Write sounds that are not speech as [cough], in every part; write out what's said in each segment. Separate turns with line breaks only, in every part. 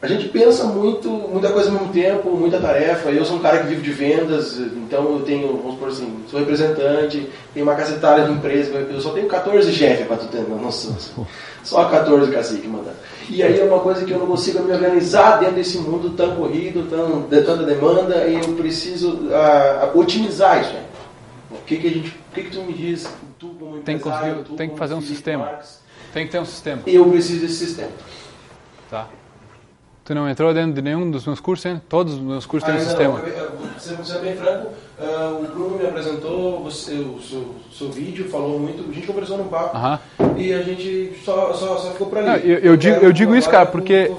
a gente pensa muito, muita coisa ao mesmo tempo, muita tarefa. Eu sou um cara que vive de vendas, então eu tenho, vamos por assim, sou representante, tenho uma cacetada de empresa, eu só tenho 14 chefes para tu ter noção. Só 14 cacique mandando. E aí é uma coisa que eu não consigo me organizar dentro desse mundo tão corrido, tão, de tanta demanda, e eu preciso uh, otimizar isso. Né? O que, que a gente, o que, que tu me diz, tu como
tem que, tu, tem que fazer um sistema. Tem que ter um sistema.
Eu preciso desse sistema.
Tá. Tu não entrou dentro de nenhum dos meus cursos, hein? Todos os meus cursos têm um sistema.
Não, ser bem franco, uh, o Bruno me apresentou você, o seu, seu, vídeo, falou muito, a gente conversou no papo uh -huh. e a gente só, só, só ficou para ali. Não,
eu, eu, digo, eu digo isso, cara, porque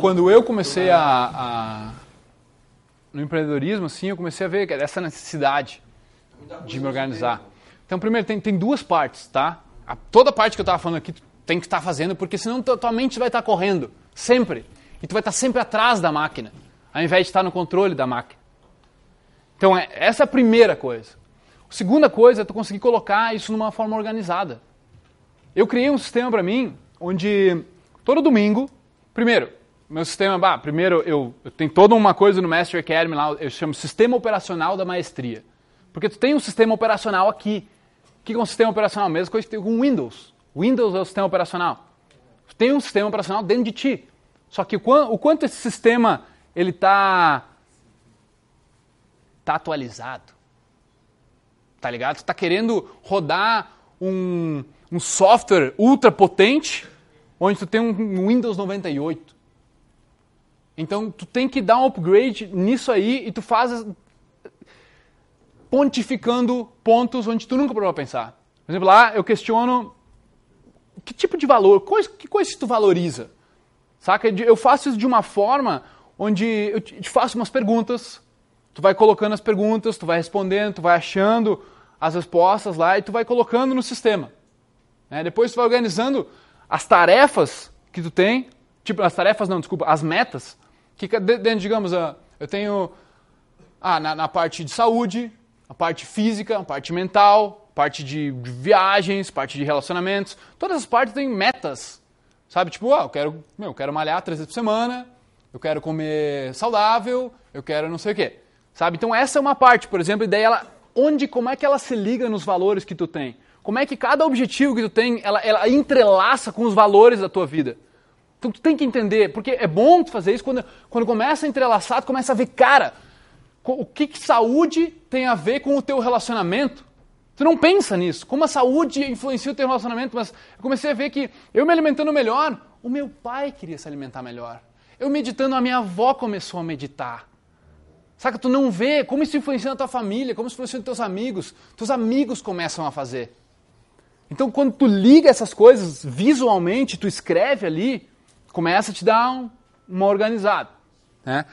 quando eu comecei a, a, no empreendedorismo, assim, eu comecei a ver essa necessidade de me organizar. Então, primeiro, tem, tem duas partes, tá? A, toda parte que eu estava falando aqui tem que estar tá fazendo, porque senão tua mente vai estar tá correndo, sempre. E tu vai estar sempre atrás da máquina, ao invés de estar no controle da máquina. Então, é, essa é a primeira coisa. A segunda coisa é tu conseguir colocar isso numa forma organizada. Eu criei um sistema para mim onde todo domingo, primeiro, meu sistema, bah, primeiro eu, eu tenho toda uma coisa no Master Academy lá, eu chamo Sistema Operacional da Maestria. Porque tu tem um sistema operacional aqui. O que é um sistema operacional? Mesmo coisa que tem com Windows. Windows é o sistema operacional. Tu tem um sistema operacional dentro de ti. Só que o quanto esse sistema ele está tá atualizado. Tá ligado? Tu tá querendo rodar um, um software ultra potente onde tu tem um Windows 98. Então tu tem que dar um upgrade nisso aí e tu faz pontificando pontos onde tu nunca parou pensar. Por exemplo, lá eu questiono que tipo de valor, que coisa tu valoriza? Saca? Eu faço isso de uma forma onde eu te faço umas perguntas, tu vai colocando as perguntas, tu vai respondendo, tu vai achando as respostas lá e tu vai colocando no sistema. Né? Depois tu vai organizando as tarefas que tu tem, tipo, as tarefas não, desculpa, as metas, que dentro, digamos, ah, eu tenho ah, na, na parte de saúde, a parte física, a parte mental, parte de viagens, parte de relacionamentos, todas as partes têm metas Sabe, tipo, ah, eu quero, meu, eu quero malhar três vezes por semana, eu quero comer saudável, eu quero não sei o quê. Sabe? Então essa é uma parte, por exemplo, e daí ela, onde, como é que ela se liga nos valores que tu tem? Como é que cada objetivo que tu tem, ela, ela entrelaça com os valores da tua vida? Então tu tem que entender, porque é bom tu fazer isso quando, quando começa a entrelaçar, tu começa a ver, cara, o que, que saúde tem a ver com o teu relacionamento? Tu não pensa nisso. Como a saúde influencia o teu relacionamento, mas eu comecei a ver que eu me alimentando melhor, o meu pai queria se alimentar melhor. Eu meditando, a minha avó começou a meditar. Saca? Tu não vê como isso influencia na tua família, como isso influencia nos teus amigos. Teus amigos começam a fazer. Então, quando tu liga essas coisas visualmente, tu escreve ali, começa a te dar um, uma organizada. Né?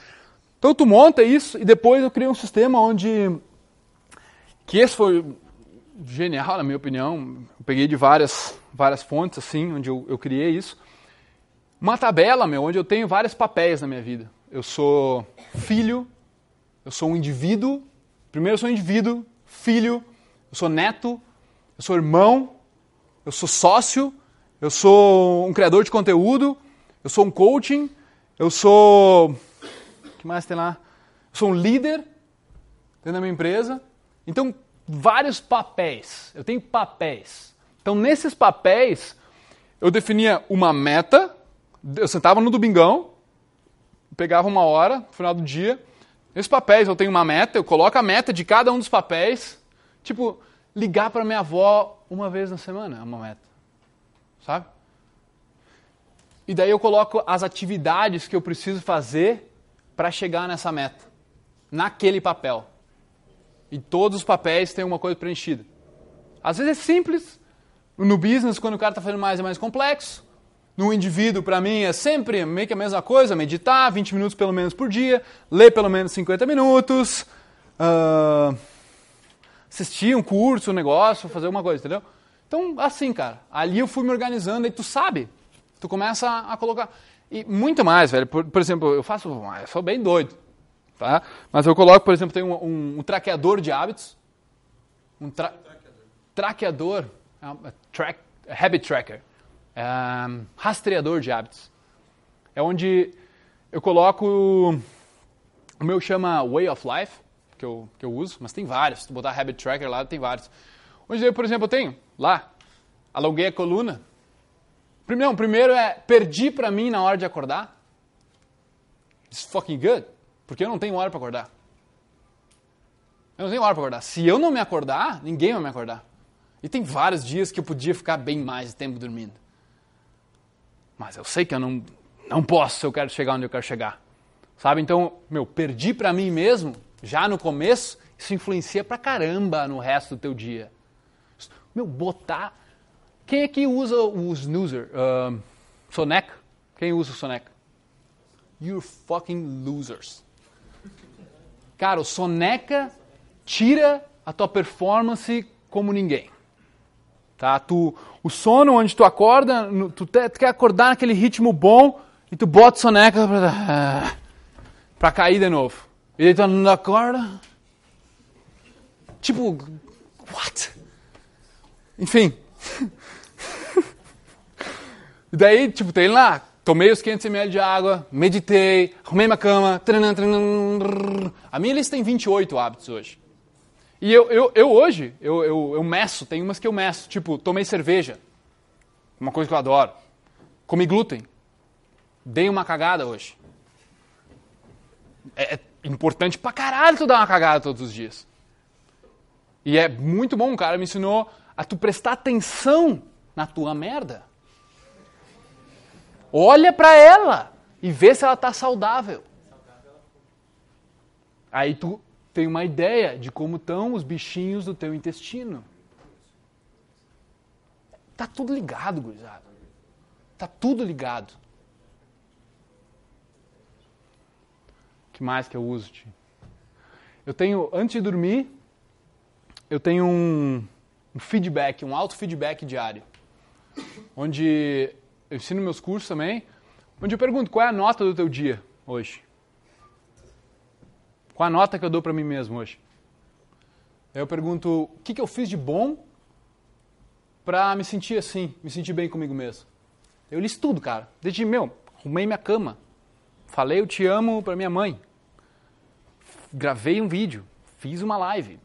Então, tu monta isso e depois eu criei um sistema onde. Que esse foi genial, na minha opinião. Eu peguei de várias, várias fontes, assim, onde eu, eu criei isso. Uma tabela, meu, onde eu tenho vários papéis na minha vida. Eu sou filho, eu sou um indivíduo. Primeiro eu sou um indivíduo, filho, eu sou neto, eu sou irmão, eu sou sócio, eu sou um criador de conteúdo, eu sou um coaching, eu sou. O que mais tem lá? Eu sou um líder dentro da minha empresa. Então, vários papéis. Eu tenho papéis. Então, nesses papéis, eu definia uma meta. Eu sentava no domingão, pegava uma hora, no final do dia. Nesses papéis eu tenho uma meta, eu coloco a meta de cada um dos papéis. Tipo, ligar para minha avó uma vez na semana é uma meta. Sabe? E daí eu coloco as atividades que eu preciso fazer para chegar nessa meta, naquele papel. E todos os papéis têm uma coisa preenchida. Às vezes é simples. No business, quando o cara está fazendo mais é mais complexo. No indivíduo, para mim, é sempre meio que a mesma coisa. Meditar 20 minutos pelo menos por dia. Ler pelo menos 50 minutos. Uh, assistir um curso, um negócio, fazer uma coisa, entendeu? Então, assim, cara. Ali eu fui me organizando e tu sabe. Tu começa a, a colocar... E muito mais, velho. Por, por exemplo, eu faço... Eu sou bem doido. Tá? Mas eu coloco, por exemplo, tem um, um, um traqueador de hábitos. Um tra traqueador, é track, habit tracker, é, rastreador de hábitos. É onde eu coloco. O meu chama Way of Life, que eu, que eu uso, mas tem vários. Se tu botar Habit Tracker lá, tem vários. Onde eu, por exemplo, eu tenho lá, alonguei a coluna. Primeiro, primeiro é perdi para mim na hora de acordar. It's fucking good. Porque eu não tenho hora para acordar. Eu não tenho hora para acordar. Se eu não me acordar, ninguém vai me acordar. E tem vários dias que eu podia ficar bem mais tempo dormindo. Mas eu sei que eu não, não posso se eu quero chegar onde eu quero chegar. Sabe? Então, meu, perdi para mim mesmo, já no começo, isso influencia pra caramba no resto do teu dia. Meu, botar. Quem aqui usa o snoozer? Uh, soneca? Quem usa o soneca? You fucking losers. Cara, o soneca tira a tua performance como ninguém. Tá? Tu, o sono onde tu acorda, tu, te, tu quer acordar naquele ritmo bom e tu bota soneca pra, pra cair de novo. E daí tu não acorda. Tipo, what? Enfim. [laughs] e daí, tipo, tem lá, tomei os 500 ml de água, meditei, arrumei minha cama. A minha lista tem 28 hábitos hoje. E eu, eu, eu hoje, eu, eu, eu meço, tem umas que eu meço. Tipo, tomei cerveja, uma coisa que eu adoro. Comi glúten. Dei uma cagada hoje. É, é importante pra caralho tu dar uma cagada todos os dias. E é muito bom, o cara me ensinou a tu prestar atenção na tua merda. Olha para ela e vê se ela tá saudável. Aí tu tem uma ideia de como estão os bichinhos do teu intestino. Tá tudo ligado, gurizada. Tá tudo ligado. O que mais que eu uso? Tio? Eu tenho, antes de dormir, eu tenho um, um feedback, um auto-feedback diário. Onde eu ensino meus cursos também, onde eu pergunto qual é a nota do teu dia hoje. Qual a nota que eu dou para mim mesmo hoje? Eu pergunto o que, que eu fiz de bom para me sentir assim, me sentir bem comigo mesmo. Eu li tudo, cara. Desde, meu, arrumei minha cama. Falei eu te amo para minha mãe. Gravei um vídeo. Fiz uma live.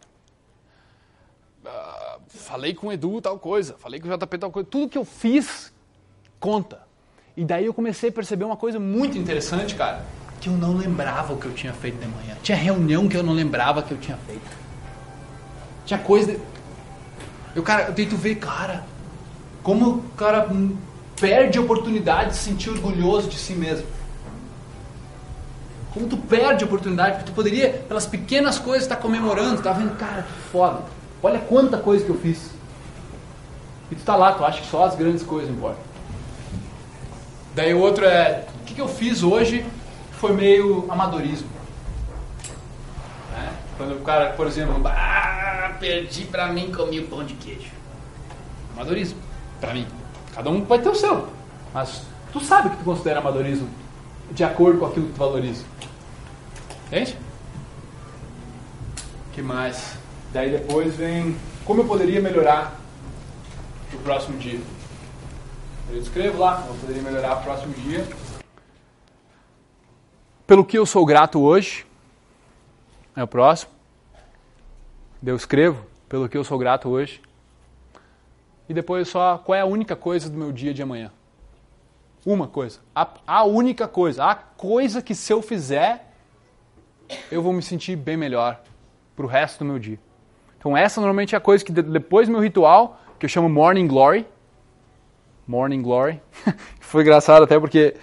Uh, falei com o Edu tal coisa. Falei com o JP tal coisa. Tudo que eu fiz conta. E daí eu comecei a perceber uma coisa muito interessante, cara que eu não lembrava o que eu tinha feito de manhã. Tinha reunião que eu não lembrava que eu tinha feito. Tinha coisa. De... Eu, cara, eu tento ver, cara, como o cara perde a oportunidade de se sentir orgulhoso de si mesmo. Como tu perde a oportunidade, porque tu poderia, pelas pequenas coisas, estar comemorando, tá vendo, cara, que foda. Olha quanta coisa que eu fiz. E tu tá lá, tu acha que só as grandes coisas importam. Daí o outro é, o que, que eu fiz hoje foi meio amadorismo. Né? Quando o cara, por exemplo, ah, perdi pra mim, comi o pão de queijo. Amadorismo, pra mim. Cada um vai ter o seu. Mas tu sabe que tu considera amadorismo de acordo com aquilo que tu valoriza. Entende? que mais? Daí depois vem como eu poderia melhorar o próximo dia. Eu escrevo lá eu poderia melhorar o próximo dia pelo que eu sou grato hoje. É o próximo. Eu escrevo pelo que eu sou grato hoje. E depois só qual é a única coisa do meu dia de amanhã. Uma coisa. A, a única coisa. A coisa que se eu fizer, eu vou me sentir bem melhor para o resto do meu dia. Então essa normalmente é a coisa que depois do meu ritual, que eu chamo Morning Glory. Morning Glory. [laughs] Foi engraçado até porque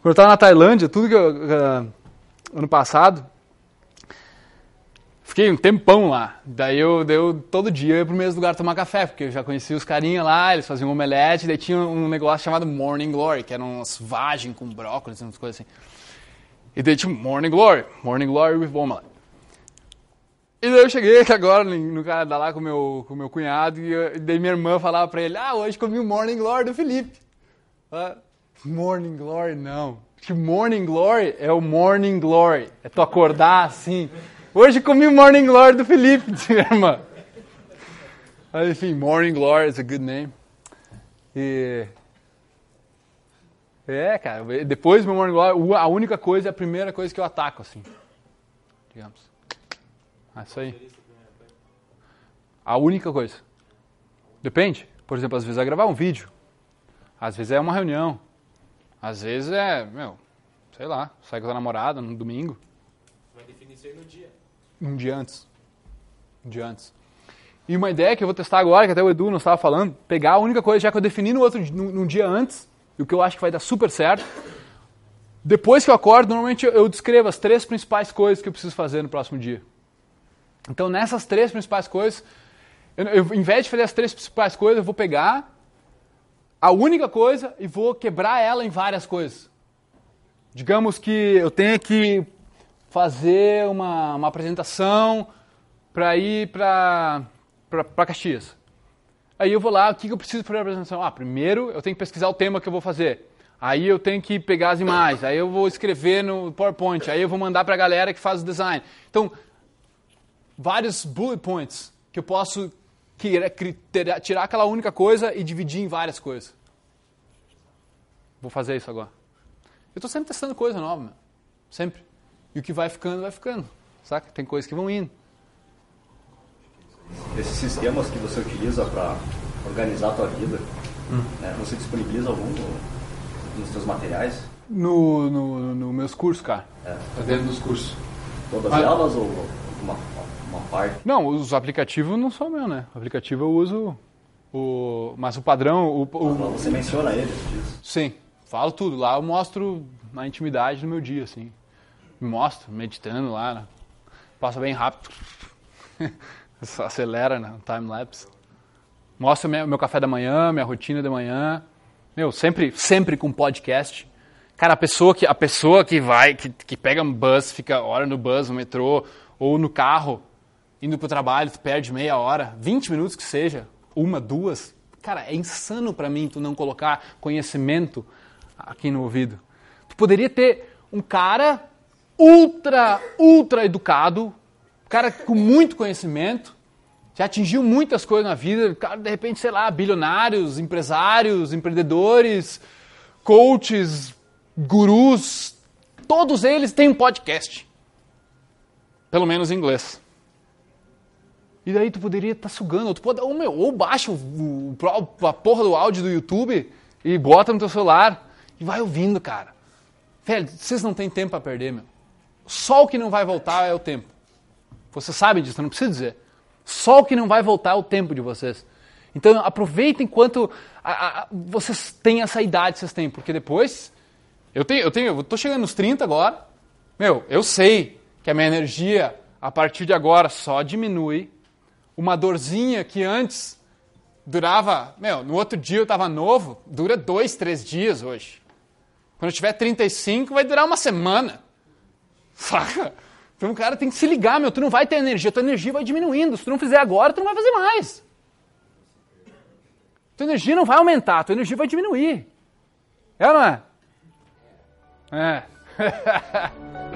quando eu estava na Tailândia, tudo que eu, uh, ano passado, fiquei um tempão lá. Daí eu, eu todo dia eu ia pro mesmo lugar tomar café, porque eu já conhecia os carinha lá, eles faziam omelete, daí tinha um negócio chamado Morning Glory, que era umas vagem com brócolis, umas coisas assim. E daí tinha Morning Glory, Morning Glory with omelette. E daí eu cheguei [laughs] agora no Canadá lá com meu, com meu cunhado, e, eu, e daí minha irmã falava pra ele, ah, hoje comi o Morning Glory do Felipe. Ah, Morning Glory, não. Que Morning Glory é o Morning Glory. É tu acordar assim. Hoje comi o Morning Glory do Felipe, [laughs] irmã. Mas, enfim, Morning Glory is a good name. E, É, cara. Depois do meu morning glory, a única coisa a primeira coisa que eu ataco, assim. Digamos. É isso aí. A única coisa. Depende. Por exemplo, às vezes é gravar um vídeo. Às vezes é uma reunião. Às vezes é, meu, sei lá, sai com a namorada no domingo.
Vai definir isso aí no dia.
Um dia antes. Um dia antes. E uma ideia que eu vou testar agora, que até o Edu não estava falando, pegar a única coisa já que eu defini no outro no, no dia antes, e o que eu acho que vai dar super certo. Depois que eu acordo, normalmente eu, eu descrevo as três principais coisas que eu preciso fazer no próximo dia. Então, nessas três principais coisas, eu, eu, em vez de fazer as três principais coisas, eu vou pegar a única coisa e vou quebrar ela em várias coisas. Digamos que eu tenha que fazer uma, uma apresentação para ir para Caxias. Aí eu vou lá, o que, que eu preciso para a apresentação? Ah, primeiro eu tenho que pesquisar o tema que eu vou fazer. Aí eu tenho que pegar as imagens, aí eu vou escrever no PowerPoint, aí eu vou mandar para a galera que faz o design. Então, vários bullet points que eu posso tirar aquela única coisa e dividir em várias coisas. Vou fazer isso agora. Eu estou sempre testando coisa nova, meu. sempre. E o que vai ficando, vai ficando. Saca? Tem coisas que vão indo.
Esses sistemas que você utiliza para organizar a tua vida, hum. né, você disponibiliza algum nos seus materiais?
No, no, no meus cursos, cara.
É. Tá dentro dos cursos.
Todas ah. elas ou uma, uma parte?
Não, os aplicativos não são meu, né? O aplicativo eu uso o, mas o padrão. O, o,
você menciona eles?
Sim, falo tudo. Lá eu mostro na intimidade do meu dia, assim. Me mostro, meditando lá. Né? Passa bem rápido. [laughs] Acelera, né? Time-lapse. Mostro meu, meu café da manhã, minha rotina da manhã. Meu, sempre, sempre com podcast. Cara, a pessoa que, a pessoa que vai, que, que pega um bus, fica hora no bus, no metrô, ou no carro, indo pro trabalho, tu perde meia hora, 20 minutos que seja, uma, duas. Cara, é insano para mim tu não colocar conhecimento aqui no ouvido. Tu poderia ter um cara ultra, ultra educado, cara com muito conhecimento, já atingiu muitas coisas na vida, cara, de repente, sei lá, bilionários, empresários, empreendedores, coaches, gurus, todos eles têm um podcast. Pelo menos em inglês. E daí tu poderia estar tá sugando, ou, tu pode, ou, meu, ou baixa o, o, a porra do áudio do YouTube e bota no teu celular e vai ouvindo, cara. Velho, vocês não têm tempo para perder, meu. Só o que não vai voltar é o tempo. Você sabe disso, não precisa dizer. Só o que não vai voltar é o tempo de vocês. Então aproveitem enquanto a, a, vocês têm essa idade vocês têm, porque depois eu tenho, eu tenho, eu tô chegando nos 30 agora. Meu, eu sei que a minha energia a partir de agora só diminui uma dorzinha que antes durava, meu, no outro dia eu estava novo, dura dois, três dias hoje. Quando eu tiver 35, vai durar uma semana. Saca? Então o cara tem que se ligar, meu, tu não vai ter energia, tua energia vai diminuindo. Se tu não fizer agora, tu não vai fazer mais. Tua energia não vai aumentar, tua energia vai diminuir. É ou não é? É. [laughs]